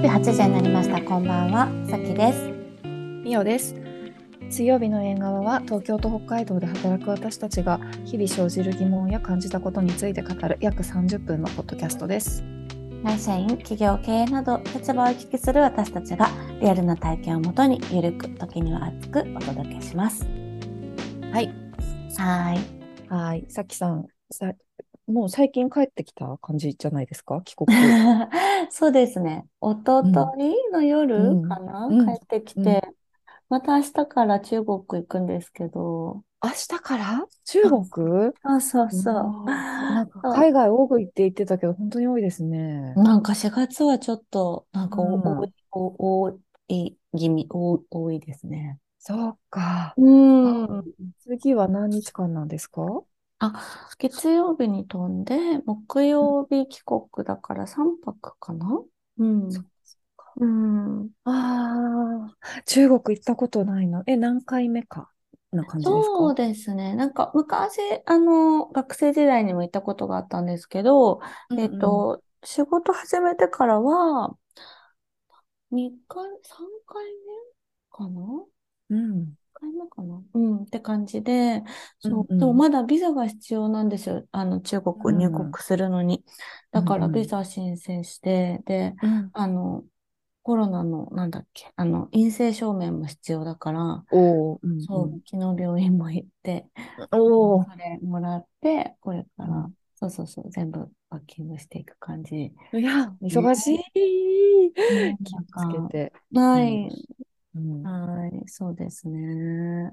曜日8時になりました。こんばんは、さきです。みおです。水曜日の縁側は東京と北海道で働く私たちが日々生じる疑問や感じたことについて語る約30分のポッドキャストです。会社員、企業経営など立場を行き来する私たちがリアルな体験をもとにゆるく時には熱くお届けします。はい。はーい。はい。さきさん、さもう最近帰ってきた感じじゃないですか？帰国。そうですね。おとといの夜かな、うん帰ってきて、また明日から中国行くんですけど、明日から？中国？そうそうそう。わあなんか海外多く行って言ってたけど、本当に多いですね。なんか4月はちょっと、なんか多い、お多い気味、多多いですね。そうか。うん。次は何日間なんですかあ、月曜日に飛んで、木曜日帰国だから3泊かな？うん。そうん。ああ、中国行ったことないな。え、何回目かな感じですそうかですね。なんか昔、あの、学生時代にも行ったことがあったんですけど、えっと、仕事始めてからは、2回、3回目かな？うん。回目かな？うん、って感じで、そう、うんうんでもまだビザが必要なんですよ。あの、中国入国するのに。だからうんうんビザ申請して、で、うん。あの、コロナの、なんだっけ、あの、陰性証明も必要だから、おーうんそう、昨日病院も行って、うん。おーそれもらって、これから、うんそうそうそう、全部パッキングしていく感じ。いや、忙しい。ね気をつけて。はい。うんはい、そうですね。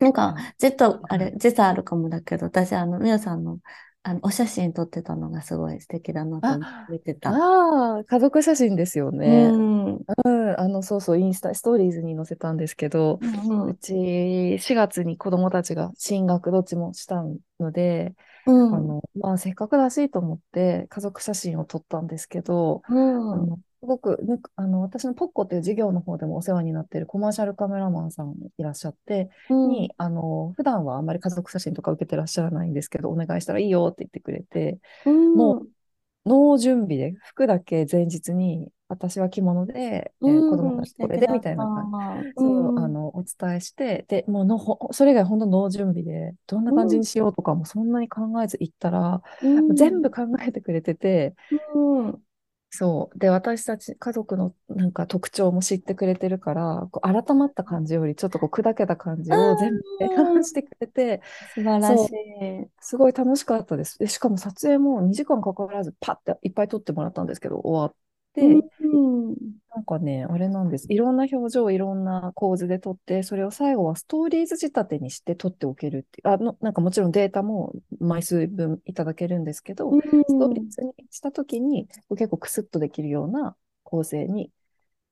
なんか、ずっと、あれ、時差あるかもだけど、私、あの、みおさんの、あの、お写真撮ってたのがすごい素敵だなと思って見てた。ああ、家族写真ですようね。ん。うんうん、あの、そうそう、インスタ、ストーリーズに載せたんですけど、うんうち4月に子供たちが進学どっちもしたので、うんあの、まあ、せっかくだしと思って家族写真を撮ったんですけど、うんあの、すごくあの、私のポッコっていう事業の方でもお世話になっているコマーシャルカメラマンさんいらっしゃって、うん。に、あの、普段はあんまり家族写真とか受けてらっしゃらないんですけど、お願いしたらいいよって言ってくれて、うん。もう、ノー準備で、服だけ前日に、私は着物で、えー子供たちこれでみたいな感じ。そう、あの、お伝えして、で、もうの、ほそれ以外本当ノー準備で、どんな感じにしようとかもそんなに考えず行ったら、うん、全部考えてくれてて、うん、そう。で、私たち家族のなんか特徴も知ってくれてるから、こう改まった感じよりちょっとこう砕けた感じを全部うんしてくれて、素晴らしい。すごい楽しかったです。で、しかも撮影も2時間かからずパッていっぱい撮ってもらったんですけど、終わって、うん、なんかね、あれなんです。いろんな表情、いろんな構図で撮って、それを最後はストーリーズ仕立てにして撮っておけるっていう。あの、なんかもちろんデータも枚数分いただけるんですけど、ストーリーズにしたときに結構クスッとできるような構成に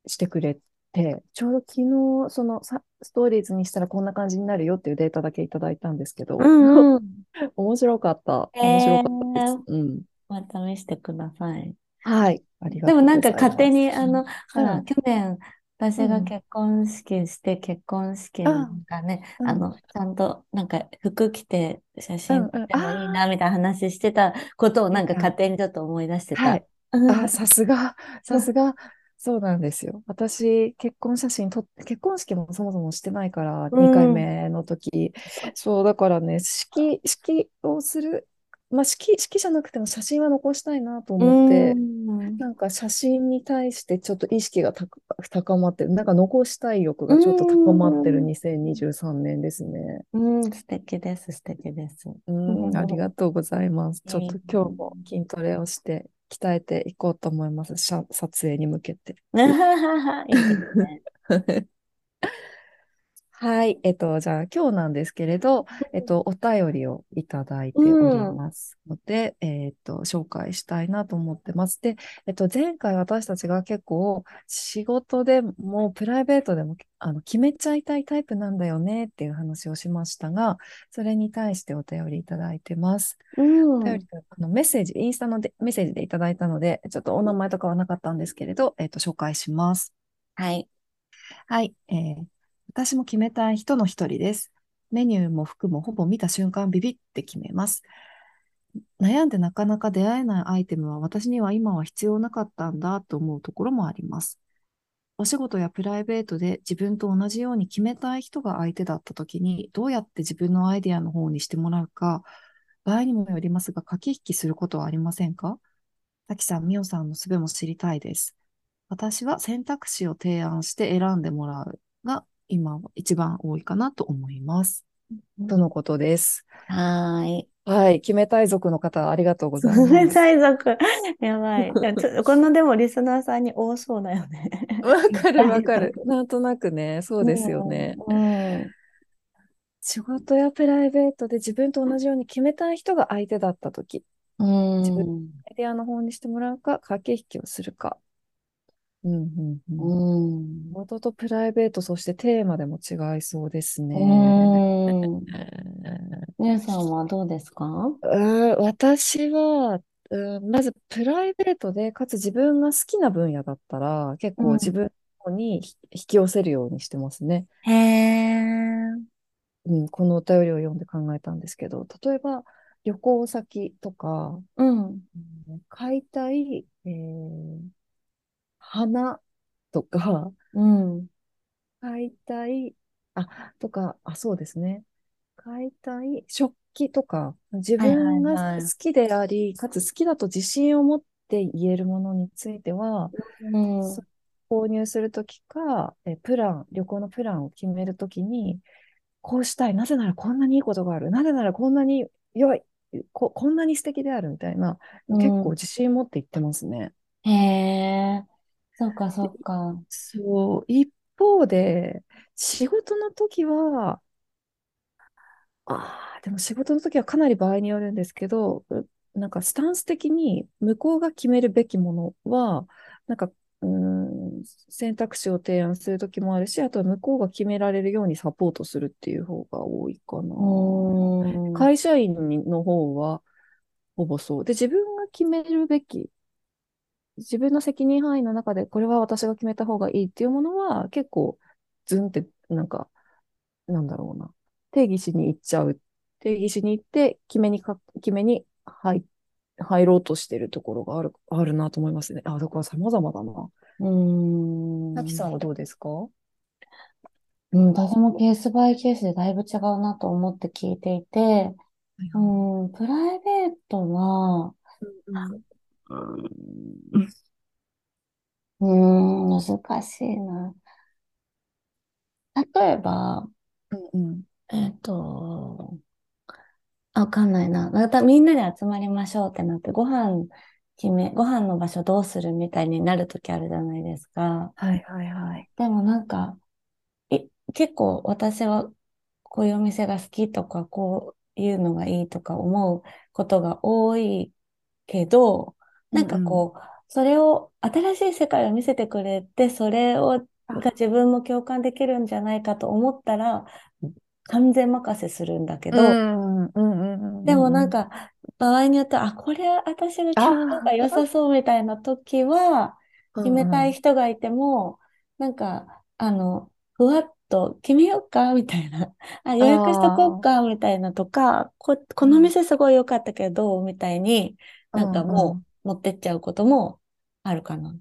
してくれて、ちょうど昨日、そのさストーリーズにしたらこんな感じになるよっていうデータだけいただいたんですけど、うん、うん。面白かった。面白かったです。うん。また見せてください。はい。でもなんか。勝手に、あの、ほら、うん去年、私うんが結婚式して、結婚式なんかね、うん。あの、ちゃんと、なんか服着て写真うんうん。撮ってもいいな、みたいな話してたことをなんかうん勝手にちょっと思い出してた。あ、さすが、さすが、そうなんですよ。私、結婚写真撮って、結婚式もそもそもしてないから、うん2回目の時。そう、だからね、式、式をする、まあ、式、式じゃなくても写真は残したいなと思って、うんなんか写真に対してちょっと意識が高高まってる、なんか残したい欲がちょっと高まってるうん2023年ですね。うん、素敵です、素敵です。うん、うんありがとうございます。ちょっと今日も筋トレをして鍛えていこうと思います。撮影に向けて。いいですね。はい。えっと、じゃあ今日なんですけれど、えっと、お便りをいただいておりますので、えっと、紹介したいなと思ってます。で、えっと、前回私たちが結構仕事でもプライベートでもあの決めちゃいたいタイプなんだよねっていう話をしましたが、それに対してお便りいただいてます。うんお便りとあのメッセージ、インスタのでメッセージでいただいたので、ちょっとお名前とかはなかったんですけれど、えっと、紹介します。はい。はい、えー私も決めたい人の一人です。メニューも服もほぼ見た瞬間ビビって決めます。悩んでなかなか出会えないアイテムは私には今は必要なかったんだと思うところもあります。お仕事やプライベートで自分と同じように決めたい人が相手だった時に、どうやって自分のアイデアの方にしてもらうか、場合にもよりますが、駆け引きすることはありませんか？滝さん、みおさんの術も知りたいです。私は選択肢を提案して選んでもらうが、今は一番多いかなと思います。とのことです。はい。はい。決めたい族の方、ありがとうございます。決めたい族。やばい。このでもリスナーさんに多そうだよね。わかるわかる。なんとなくね、そうですよね。うん、仕事やプライベートで自分と同じように決めたい人が相手だったとき、うん、自分のアイデアの方にしてもらうか、駆け引きをするか。うんうんうん。仕事とプライベート、そしてテーマでも違いそうですね。皆さんはどうですか？私は、まずプライベートで、かつ自分が好きな分野だったら、結構自分に引き寄せるようにしてますね。へえ。うん、このお便りを読んで考えたんですけど、例えば旅行先とか、うん、買いたい、えー、花とか、うん、買いたい、あ、とか、あ、そうですね。買いたい食器とか、自分が好きであり、かつ好きだと自信を持って言えるものについては、うん、購入するときかえ、プラン、旅行のプランを決めるときに、こうしたい。なぜならこんなにいいことがある。なぜならこんなに良い。ここんなに素敵であるみたいな、結構自信持って言ってますね。へえ。そうか、そうか。そう、一方で、仕事の時は、ああ、でも仕事の時はかなり場合によるんですけど、なんかスタンス的に向こうが決めるべきものは、なんか、うん、選択肢を提案する時もあるし、あとは向こうが決められるようにサポートするっていう方が多いかな。会社員の方は、ほぼそう。で、自分が決めるべき自分の責任範囲の中で、これは私が決めた方がいいっていうものは、結構、ズンって、なんか、なんだろうな。定義しに行っちゃう。定義しに行って、決めにか、決めに入、入ろうとしてるところがある、あるなと思いますね。あ、だから様々だな。うん。さきさんはどうですか？うん、私もケースバイケースでだいぶ違うなと思って聞いていて、うん、プライベートは、うんうん、難しいな。例えば、うんうん、えっと、わかんないな。またみんなで集まりましょうってなって、ご飯決め、ご飯の場所どうするみたいになるときあるじゃないですか。はいはいはい。でもなんか、い結構私はこういうお店が好きとか、こういうのがいいとか思うことが多いけど、なんかこう、うんうん、それを、新しい世界を見せてくれて、それを、が自分も共感できるんじゃないかと思ったら、完全任せするんだけど、でもなんか、場合によっては、あ、これ私が決めた方が良さそうみたいな時は、決めたい人がいても、なんか、あの、ふわっと決めようか？みたいな。あ、予約しとこうか？みたいなとか、こ、この店すごい良かったけど、みたいに、なんかもう、持ってっちゃうこともあるかな。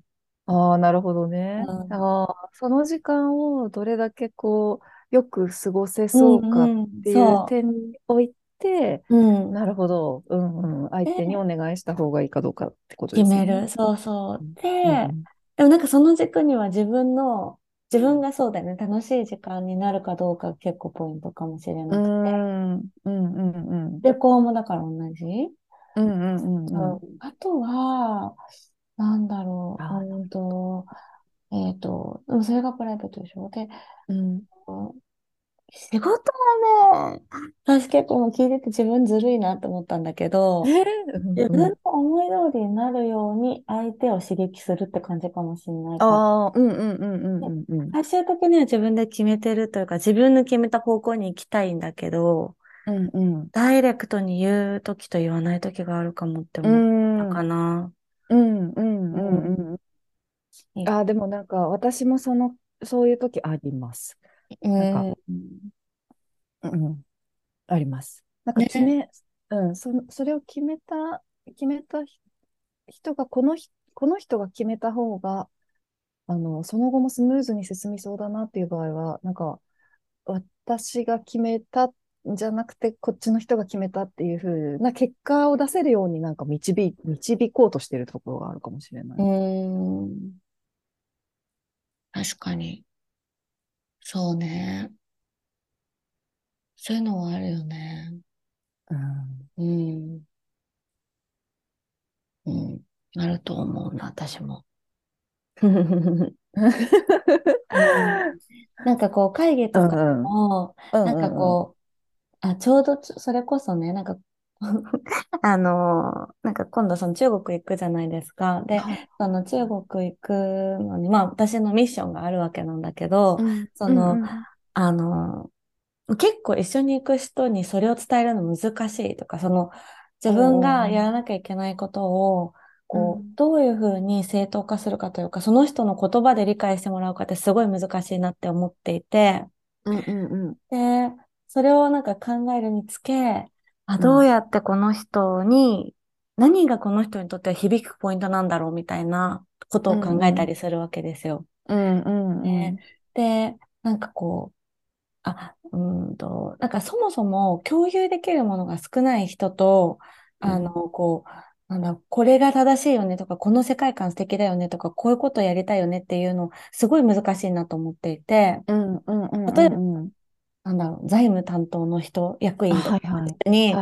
ああ、なるほどね。うん、ああ、その時間をどれだけこう、よく過ごせそうかっていう点において、うん、なるほど、うんうん、相手にお願いした方がいいかどうかってことですね。決める。そうそう。で、うん、でもなんかその軸には自分の、自分がそうだよね、楽しい時間になるかどうか結構ポイントかもしれなくて。うん、うん、うん。旅行もだから同じ？うんうんうんうん。あとは、なんだろう、うんと、えっと、それがプライベートでしょ。で、うん、仕事はね、私結構聞いてて自分ずるいなと思ったんだけど、自分の思い通りになるように相手を刺激するって感じかもしれないああ、うんうんうんうんうん。最終的には自分で決めてるというか、自分の決めた方向に行きたいんだけど、うんうん、ダイレクトに言うときと言わないときがあるかもって思ったかな。うんうんうんうん。あ、でもなんか私もその、そういうときあります。なんか、うん、あります。なんか決め、ね、うん、そそれを決めた、決めた人が、このこの人が決めた方が、あの、その後もスムーズに進みそうだなっていう場合は、なんか、私が決めたんじゃなくて、こっちの人が決めたっていうふうな結果を出せるようになんか導、導こうとしてるところがあるかもしれない。うん。確かに。そうね。そういうのはあるよね。うん。うん。うん。あると思うな、私も。なんかこう会議とかも、なんかこう、あ、ちょうどそれこそね、なんか あのなんか今度その中国行くじゃないですか。で、はい、その中国行くのに、まあ私のミッションがあるわけなんだけど、うん、その、うんうん、あの結構一緒に行く人にそれを伝えるの難しいとか、その自分がやらなきゃいけないことを、こう、どういうふうに正当化するかというか、その人の言葉で理解してもらうかってすごい難しいなって思っていて、うんうんうん、で、それをなんか考えるにつけ、あ、どうやってこの人に、うん、何がこの人にとっては響くポイントなんだろうみたいなことを考えたりするわけですよ。うんうんうん、で、なんかこう、あ、うんと、なんかそもそも共有できるものが少ない人と、あの、こう、なんだ、これが正しいよねとか、この世界観素敵だよねとか、こういうことやりたいよねっていうの、すごい難しいなと思っていて、うんうんうんうん、例えば、なんだろう、財務担当の人、役員とかに、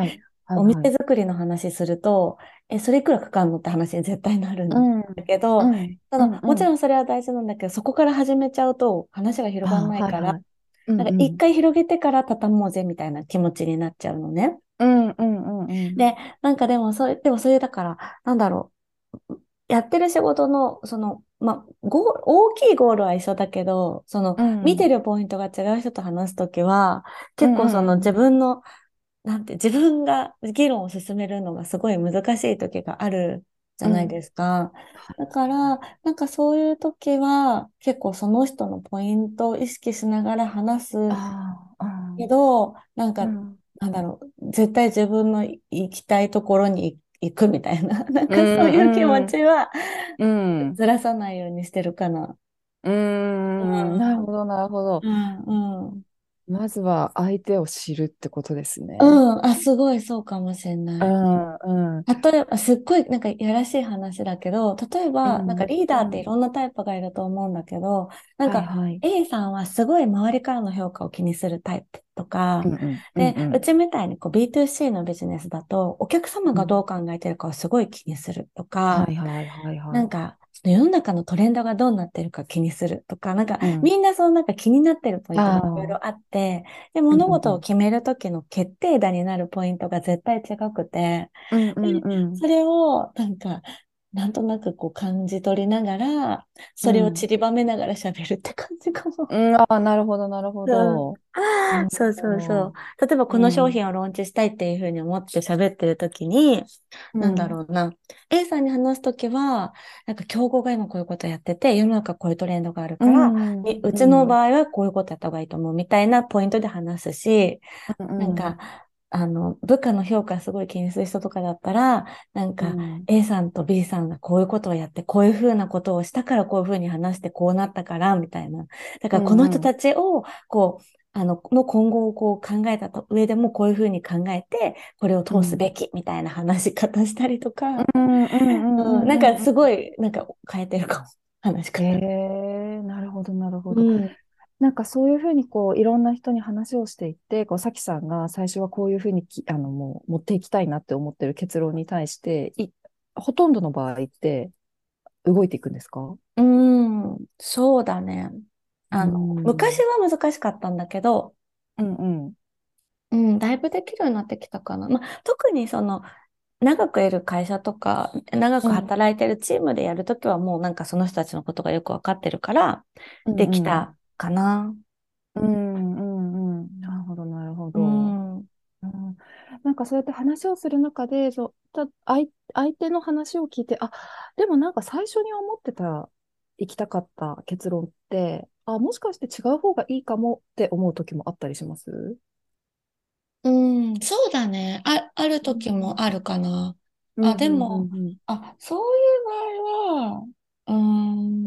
お店作りの話すると、え、それいくらかかるのって話に絶対なるんだけど、うんうん、ただ、もちろんそれは大事なんだけど、そこから始めちゃうと話が広がらないから、なんか一回広げてから畳もうぜみたいな気持ちになっちゃうのね。うんうんうんうん。で、なんかでもそう、でもそういう、だから、なんだろう。やってる仕事の、その、まあ、ゴ大きいゴールは一緒だけど、その、うん、見てるポイントが違う人と話すときは、結構その自分の、なんて、自分が議論を進めるのがすごい難しい時があるじゃないですか。うん、だから、なんかそういう時は、結構その人のポイントを意識しながら話すけど、なんか、なんだろう、絶対自分の行きたいところに行くみたいな、なんかそういう気持ちは、うん、ずらさないようにしてるかな。うん、なるほど、なるほど。うん、うん。まずは相手を知るってことですね。うん、あ、すごいそうかもしれない。うんうん、例えば、すっごいなんかやらしい話だけど、例えば、なんかリーダーっていろんなタイプがいると思うんだけど、なんか A さんはすごい周りからの評価を気にするタイプとか、で、うちみたいにこう B2C のビジネスだと、お客様がどう考えてるかをすごい気にするとか、なんか、世の中のトレンドがどうなってるか気にするとか、なんか、うん、みんなそのなんか気になってるポイントがいろいろあって、で、物事を決めるときの決定打になるポイントが絶対違くて、それをなんか、なんとなくこう感じ取りながら、それを散りばめながら喋るって感じかも。うん、ああ、なるほど、なるほど。そう。そうそう。例えばこの商品をローンチしたいっていうふうに思って喋ってるときに、うん、なんだろうな。A さんに話すときは、なんか競合が今こういうことやってて、世の中こういうトレンドがあるから、うん、うちの場合はこういうことやった方がいいと思うみたいなポイントで話すし、うん、なんか、あの、部下の評価すごい気にする人とかだったら、なんか、A さんと B さんがこういうことをやって、こういうふうなことをしたからこういうふうに話してこうなったから、みたいな。だからこの人たちを、こう、あの、の今後をこう考えた上でもこういうふうに考えて、これを通すべきみたいな話し方したりとか、なんかすごい、なんか変えてるかも、話し方。へえー、なるほど、なるほど。うんなんかそういうふうにこういろんな人に話をしていって、こうさきさんが最初はこういうふうにきあのもう持っていきたいなって思ってる結論に対してい、ほとんどの場合って動いていくんですか？うん、そうだね。あの、昔は難しかったんだけど、うんうん。うん、だいぶできるようになってきたかな。まあ、特にその、長くいる会社とか、長く働いてるチームでやるときはもうなんかその人たちのことがよくわかってるから、できたかな。うんうんうん。なるほど、なるほど。うん。うん、なんかそうやって話をする中で、そうた相相手の話を聞いて、あ、でもなんか最初に思ってた、行きたかった結論って、あ、もしかして違う方がいいかもって思う時もあったりします？うん。ん、そうだね。あ、ある時もあるかな。あ、うん、うん、うでも、ん、あ、そういう場合は、うーん、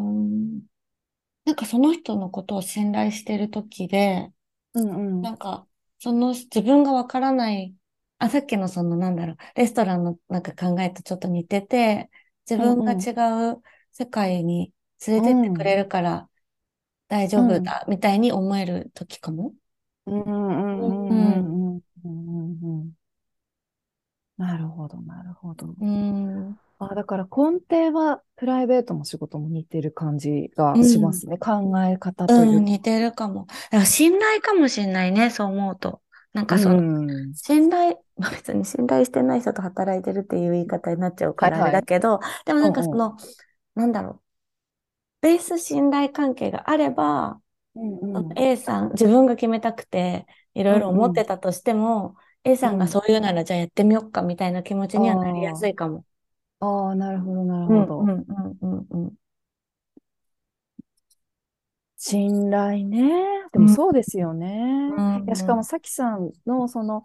なんかその人のことを信頼してる時で、うん、うん、なんか、その自分がわからない、あ、さっきのそのなんだろう、レストランのなんか考えとちょっと似てて、自うん、うん、分が違う世界に連れうてってくれん、るから大丈うん、夫だ、みたいに思える時かも。うん、うん、ううん、ん、うん、うん、うん、なるほど、なるほど。うん、あ、だから根底はプライベートも仕事も似てる感じうがしまん、すね。考え方というん、う。似てるかも。だから信頼かもしれないね、そう思うと。なんうかその、ん。信頼、まあ別に信頼してない人と働いてるっていう言い方になっちゃうからあれはいはい。だけど、でもなんかうんうん。その、なんだろう、ベース信頼関係があれば、うんそのうん。A さん、自分が決めたくて、いろいろ思っうんうん。てたとしても、A さんがうん。そう言うならじゃあやってみようかみたいな気持ちにはなりやすあいかも。あ。ああ、なるほど、なるうんほど。うんうんうんうん。信頼ね。でうんもそうですよね。ういや、しかも、んさきさんの、その、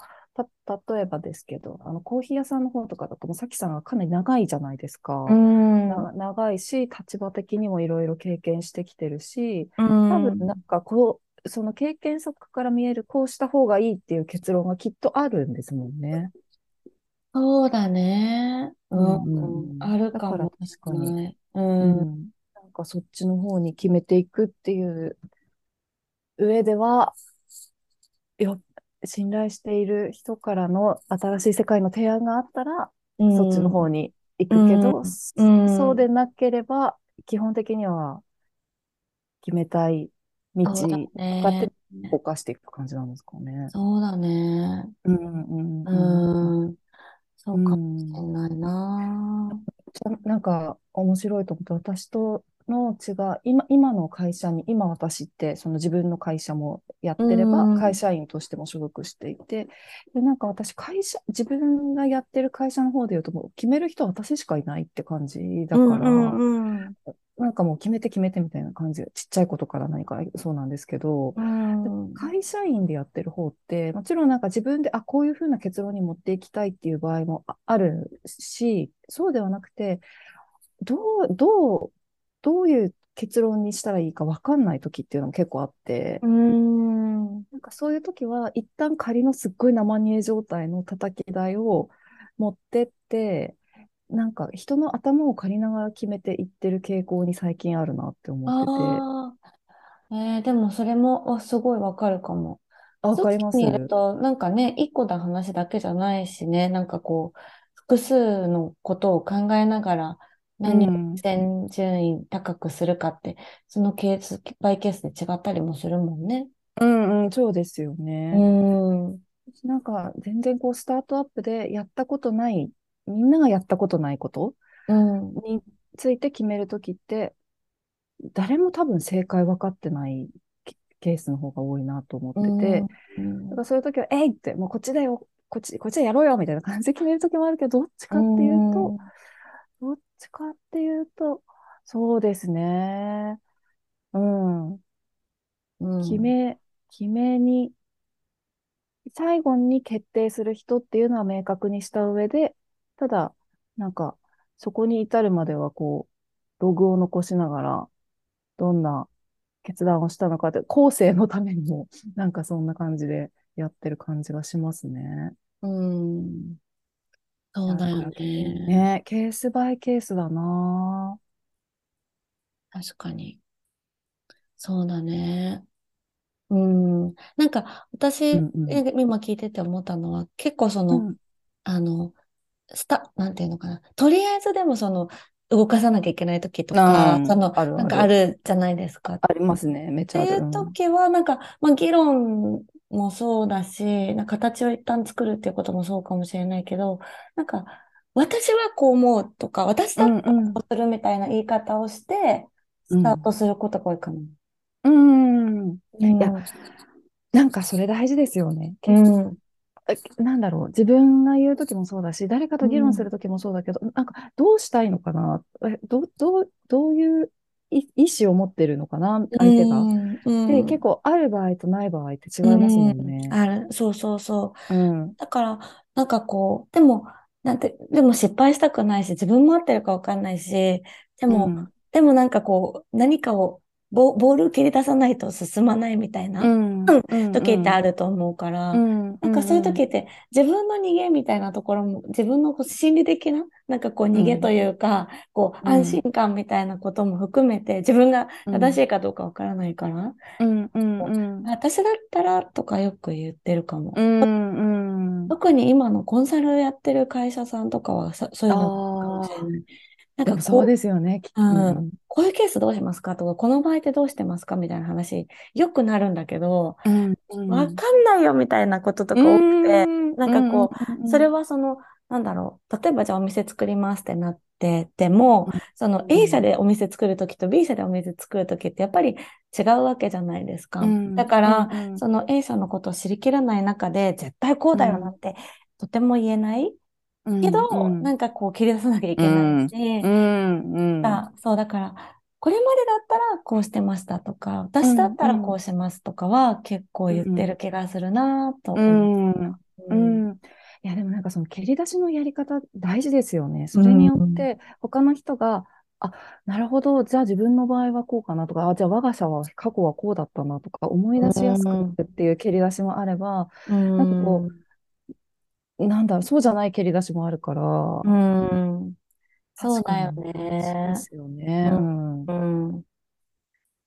た、例えばですけど、あの、コーヒー屋さんの方とかだと、もうさきさんがかなり長いじゃないですうか。んな、長いし、立場的にもいろいろ経験してきてるし、う多分、なんんか、こう、その経験則から見える、こうした方がいいっていう結論がきっとあるんですもんね。そうだね。うんうん。あるだからかもし確かに、れない。うん。うん。なんかそっちの方に決めていくっていう上では、よ、信頼している人からの新しい世界の提案があったら、うそっちのん。方に行うくけん。ど、うそそうでん。なければ、基本的には決めたい道そうだってね。動かしていく感じなんですかね。そうだね。うんうんうん。うん。そううかもしれん。ないな。なんか面白いと思って、私との違い、今、今の会社に、今私って、その自分の会社もやっうてれば、会ん。社員としても所属していて、で、なんか私、会社、自分がやってる会社の方で言うと、もう決める人は私しかいないって感じだから。なんかもう決めて決めてみたいな感じで、ちっちゃいことから何からそうなんですけど、うでん。会社員でやってる方って、もちろんなんか自分で、あ、こういうふうな結論に持っていきたいっていう場合もああるし、そうではなくて、どう、どう、どういう結論にしたらいいか分かんない時っていうのも結構あって、うん。なんかそういう時は、一旦仮のすっごい生煮え状態の叩き台を持ってって、なんか人の頭を借りながら決めていってる傾向に最近あるなって思ってて。えー、でもそれも、あ、すごいわかるかも。あ、わかり組織にいるますと、なんかね、一個の話だけじゃないしね、なんかこう、複数のことを考えながら、何を。先順位高くするかって、そのケース、バイケースで違ったりもするもんね。うんうん、そうですようね。ん。なんか全然こうスタートアップでやったことない、みんながやったことないこと？うん。について決めるときって、誰も多分正解分かってないケケースの方が多いなと思っうてて、ん。うん。だからそういうときは、えいって、もうこっちだよ、こっち、こっちでやろうよみたいな感じで決めるときもあるけど、どっちうかっていうと、ん。どっちかっていうと、そうですね。うん。うん。決め、決めに、最後に決定する人っていうのは明確にした上で、ただ、なんか、そこに至るまではこう、ログを残しながら、どんな決断をしたのかって、後世のためにも、なんかそんな感じでやってる感じがしますね。うんそうだよね。ね、ケースバイケースだな確かに。そうだね。うん。なんか、私、えうんうん。今聞いてて思ったのは、結構その、うん。あの、スタ、なんていうのかな。とりあえずでもその、動かさなきゃいけない時とか、そあの、あ、あるなんかあある。るじゃないですか。っありますね。めっちゃある。ていううん。時は、なんか、まあ、議論もそうだし、なんか形を一旦作るっていうこともそうかもしれないけど、なんか、私はこう思うとか、私うだったらんうん。こうするみたいな言い方をして、スターうん。トすることが多いかな。うん。いや、うん。なんかそれ大事ですよね。うけ、ん。あなんだろう。自分が言うときもそうだし、誰かと議論すうん。るときもそうだけど、なんかどうしたいのかな？え、ど、どう、どういうい意思を持ってるのかな、相手が。うん、うで、ん、結構ある場合とない場合って違いますもんうんね。ある、そうそうそう。うん。だから、なんかこう、でも、なんて、でも失敗したくないし、自分も合ってるかわかんないし、でも、うんでもなんかこう、何かをボ、ボール切り出さないと進まないみたいなうん。うん。時ってあると思うから、うん。なんかそういう時って自分の逃げみたいなところも、自分の心理的な、なんかこう逃げというか、こううん安心感みたいなことも含めて、自分がうん正しいかどうかわからないから、うん。うん。うん。私だったらとかよく言ってるかも。うん。うん。特に今のコンサルやってる会社さんとかはそそういうのかもしれない。なんかそうですよね。うん。こういうケースどうしますかとか、この場合ってどうしてますかみたいな話、よくなるんだけど、うん。わかんないよみたいなこととか多くて、なんかこうそれはその、なんだろう、例えばじゃあお店作りますってなってても、そのうん。A 社でお店作るときと B 社でお店作るときってやっぱり違うわけじゃないですか。うん。だから、その A 社のことを知りきらない中で、絶対こうだよなって、とても言えないうんけど、うんなんかこう切り出さなきゃいけないし、うん。そう、だから、これまでだったらこうしてましたとか、私だったらこうしますとかは結構言ってる気がするなとう思う。ん。いやでもなんかその蹴り出しのやり方大事ですよね。それによって他の人が、あ、なるほど、じゃあ自分の場合はこうかなとか、あ、じゃあ我が社は過去はこうだったなとか思い出しやすくなってっていう蹴り出しもあれば、うん。なんかこなんだ、そうじゃない蹴り出しもあるから、うん。そうだよねそうですよね。うんうん。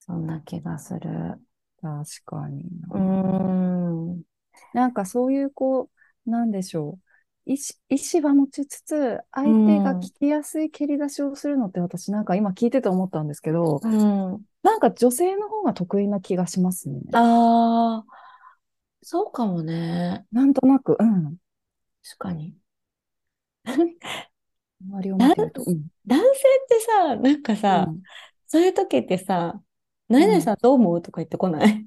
そんな気がする。確かにうな。ん。なんかそういうこう、なんでしょう。意思、意思は持ちつつ、相手が聞きやすい蹴り出しをするのって私なんか今聞いてて思ったんですけど、うん。なんか女性の方が得意な気がしますね。ああ、そうかもね。なんとなく、うん。確かに。周りを見てると。うん。男性ってさ、なんかさ、うんそういう時ってさ、何々さんどう思うとか言ってこない？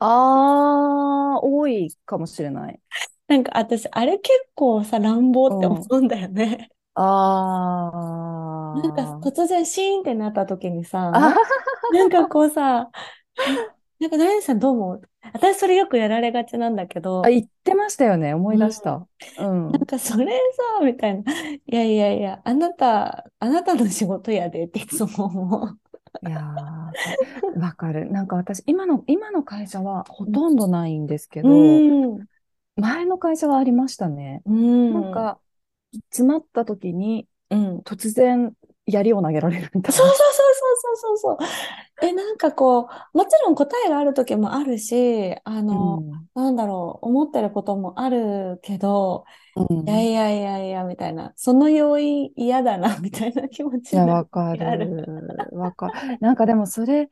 あー、多いかもしれない。なんか私、あれ結構さ、乱暴って思うんだよね。あー。なんか突然シーンってなった時にさ、あ なんかこうさ、なんか何々さんどう思う？私それよくやられがちなんだけどあ、、言ってましたよね。思い出した。うん。なんかそれさ、みたいな。いやいやいや、あなた、あなたの仕事やでっていつも思う。いやー、わかる。なんか私、今の、今の会社はほとんどないんですけど、うん。前の会社はありましたね。うん。なんか、詰まった時にうん。突然槍を投げられるみたいな。そうそうそうそうそうそうそう。え、なんかこう、もちろん答えがある時もあるし、あの、なんだろう、思ってることもあるけど、うん。うんいやいやいやいや、みたいな、その要因嫌だな、みたいな気持ちになわかあるる。わかる。なんかでもそれ、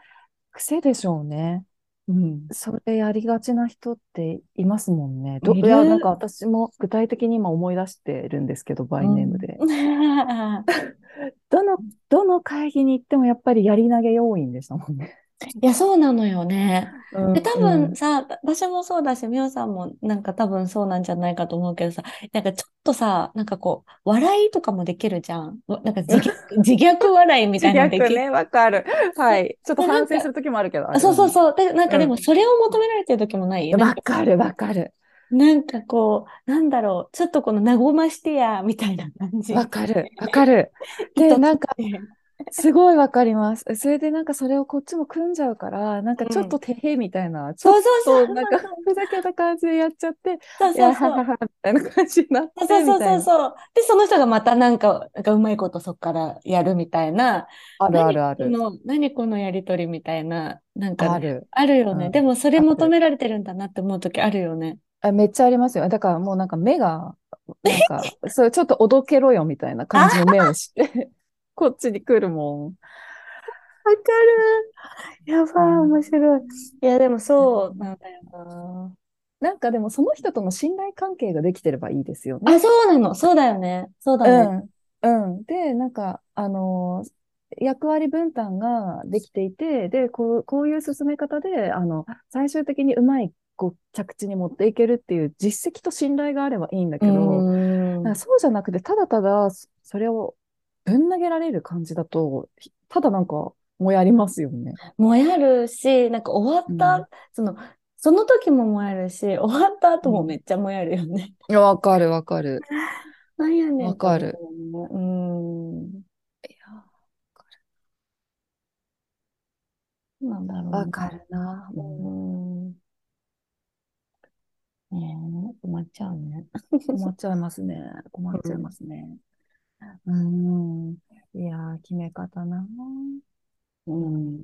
癖でしょうね。うん。それやりがちな人っていますもんね。どいや、なんか私も具体的に今思い出してるんですけど、バイネームで。う んどの、どの会議に行ってもやっぱりやり投げ要員でしたもんね。いや、そうなのよね。で、多うん分さ、私もそうだし、みおさんもなんか多分そうなんじゃないかと思うけどさ、なんかちょっとさ、なんかこう、笑いとかもできるじゃん。わなんか自虐、自虐笑いみたいなのできる。ね、わかる。はい。ちょっと反省する時もあるけど。あそうそうう。そう。で、なんかでうんもそれを求められてる時もないなんわかる、わかる。なんかこう、なんだろう、ちょっとこの和ましてや、みたいな感じ。わかる、わかる。で、なんか、すごいわかります。それでなんかそれをこっちも組んじゃうから、なんかちょっとてへみたいな、ちょっそうそうそうとなんかふざけた感じでやっちゃって、そうそうそう。ははは、みたいな感じになって、そうそうそう。そう。で、その人がまたなんか、なんかうまいことそこからやるみたいな。あるあるある。何この、何このやりとりみたいな、なんか、ある。あるよね。うんでもそれ求められてるんだなって思う時あるよね。あめっちゃありますよ。だからもうなんか目が、なんか、そう、ちょっとおどけろよみたいな感じの目をして、こっちに来るもん。わかる。やばい、うん面白い。いや、でもそうなんだよな。なんかでもその人との信頼関係ができてればいいですよね。あ、そうなの。そうだよね。そうだね。うん。うん。で、なんか、あのー役割分担ができていて、で、こう、こういう進め方で、あの、最終的にうまい、こう、着地に持っていけるっていう実績と信頼があればいいんだけど、うんそうじゃなくて、ただただ、そそれをぶん投げられる感じだと、ひただなんか、もやりますよね。もやるし、なんか終わった、うんその、その時ももやるし、終わった後もめっちゃもやるよね。いや、わかるわかる。なんやねんわかると思うよね。うん。なんだろうね。わかるな。ううんん。ねえ、困っちゃうね。困っちゃいますね。困っちゃいますね。うん。いやー、決め方な。うん。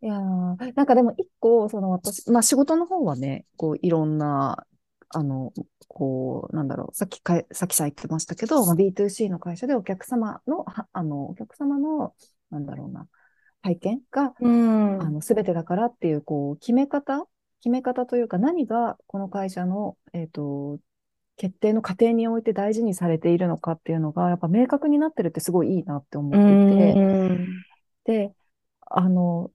いやー、なんかでも一個、その私、まあ仕事の方はね、こういろんな、あの、こう、なんだろう、さっきかい、さっきさ言ってましたけど、まあ、B2C の会社でお客様の、はあの、お客様の、なんだろうな、体験が、うん。あの、すべてだからっていう、こう、決め方決め方というか、何がこの会社の、えっと、決定の過程において大事にされているのかっていうのが、やっぱ明確になってるってすごいいいなって思っていて、うん。で、あの、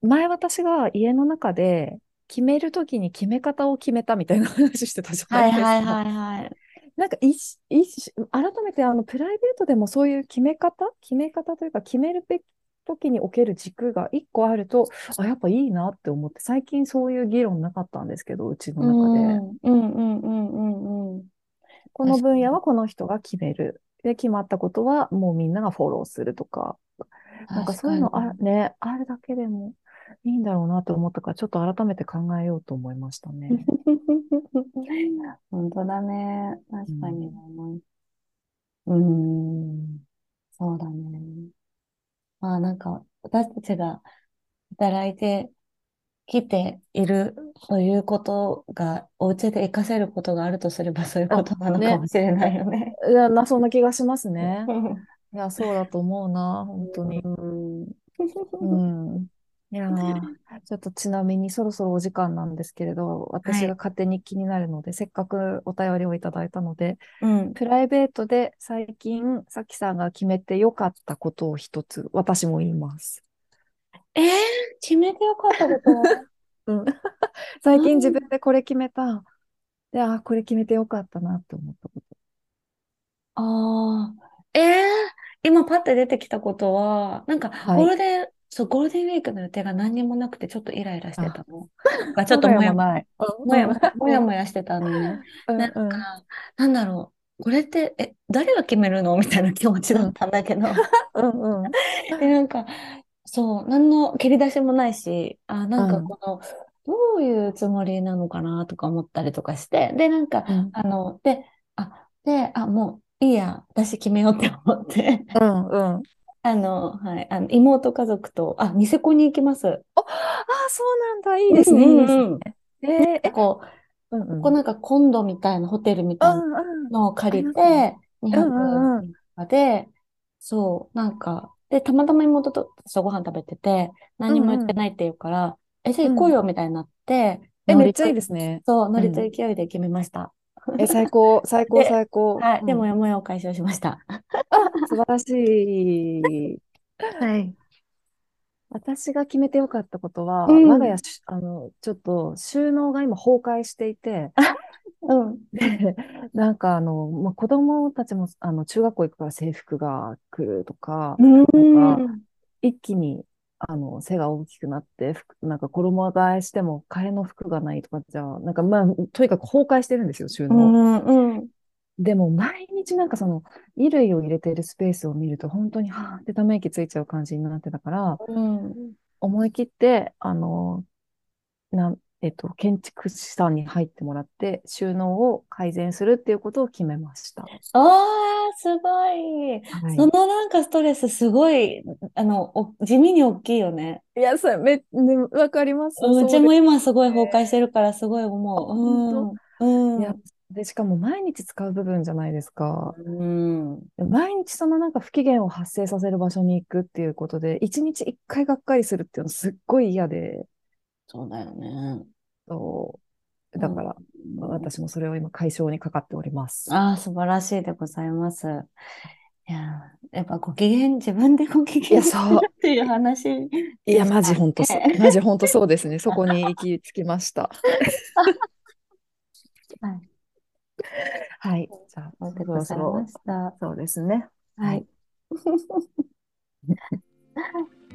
前私が家の中で決めるときに決め方を決めたみたいな話してたじゃなはいいですか。はいはいはい。なんかいし、いし、改めてあのプライベートでもそういう決め方？決め方というか決めるべき時における軸が一個あると、あ、やっぱいいなって思って、最近そういう議論なかったんですけど、うちの中で。うんうんうんうんうんうん。この分野はこの人が決める。で、決まったことはもうみんながフォローするとか、なんかそういうのあね、あるだけでもいいんだろうなと思ったから、ちょっと改めて考えようと思いましたね。に 本当だね。確かに思う。うん。そうだね。まあなんか、私たちが働いてきているということが、お家で活かせることがあるとすればそういうことなのかもしれないよね。いや、な、そんな気がしますね。いや、そうだと思うな、本当に。うん。うん。いやー、ちょっとちなみにそろそろお時間なんですけれど、私が勝手に気になるので、せっかくお便りをいただいたので、うん。プライベートで最近、さきさんが決めてよかったことを一つ、私も言います。えー、決めてよかったこと？は うん。最近自分でこれ決めた。で、あー、これ決めてよかったなって思ったこと。ああ、ええ今パッて出てきたことは、なんかはいゴールデン、そう、ゴールデンウィークの予定が何にもなくてちょっとイライラしてたの。がちょっともやもやもやもやもやしてたのね。うんなんうんか、なんだろう。これって、え、誰が決めるの？みたいな気持ちだったんだけど。う んうん。で、なんか、そう、何の蹴り出しもないし、あ、なんかうんこの、どういうつもりなのかなとか思ったりとかして、で、なんか、うんあの、で、あ、で、あ、もういいや、私決めようって思って、うんうん。あの、はい、あの、妹家族と、あ、ニセコに行きます。ああ、そうなんだ。いいですね。いいですね。えー、え、こう。ここなんかコンドみたいな、ホテルみたいな。のを借りて、2うんうんうん泊3日で、そう、なんか、で、たまたま妹ととご飯食べてて、何も言ってないって言うから、え、じゃあ行こうよ、みたいになって、え、めっちゃいいですね。そう、ノリとうん勢いで決めました。え、最高、最高、で最高。はい、うんでもやもやを解消しました。素晴らしい。はい。私が決めてよかったことは、うん我が家し、あの、ちょっと収納が今崩壊していて、うん。で、なんかあの、まあ、子供たちも、あの、中学校行くから制服が来るとか、うん。一気に、あの、背が大きくなって、服なんか衣替えしても替えの服がないとかじゃ、なんかまあ、とにかく崩壊してるんですよ、収う納。ん。うん。でも、毎日なんかその、衣類を入れているスペースを見ると、本当に、はぁってため息ついちゃう感じになってたから、うん。思い切って、あの、なん、えっと、建築士さんに入ってもらって、収納を改善するっていうことを決めました。ああ、すごい。はいそのなんかストレスすごい、あの、お地味に大きいよね。いや、それ、め、ね、わかります。うちも今すごい崩壊してるからすごい思う。うん。で、しかも毎日使う部分じゃないですか。うん。で毎日そのなんか不機嫌を発生させる場所に行くっていうことで、一日一回がっかりするっていうのすっごい嫌で、そうだよね。そう。だから、うん私もそれを今解消にかかっております。ああ、素晴らしいでございます。いや、やっぱご機嫌、自分でご機嫌そうっていう話いや、マジで本当そう。マジ本当そうですね。そこに行き着きました。はい。はい。じゃあ、そろそろございま、した。そうですね。はい。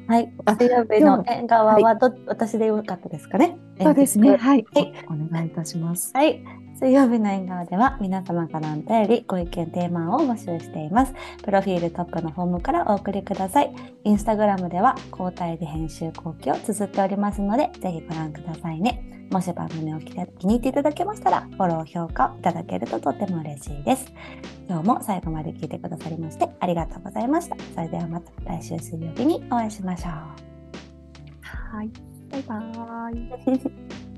はい。水曜日の縁側はど、私でよかったですかね。そうですね。はい。はいお願いいたします。はい。水曜日の縁側では皆様からのお便り、ご意見、テーマを募集しています。プロフィールトップのフォームからお送りください。インスタグラムでは交代で編集後期を綴っておりますので、ぜひご覧くださいね。もし番組を気に入っていただけましたら、フォロー、評価をいただけるととても嬉しいです。今日も最後まで聞いてくださりましてありがとうございました。それではまた来週水曜日にお会いしましょう。はい。バイバーイ。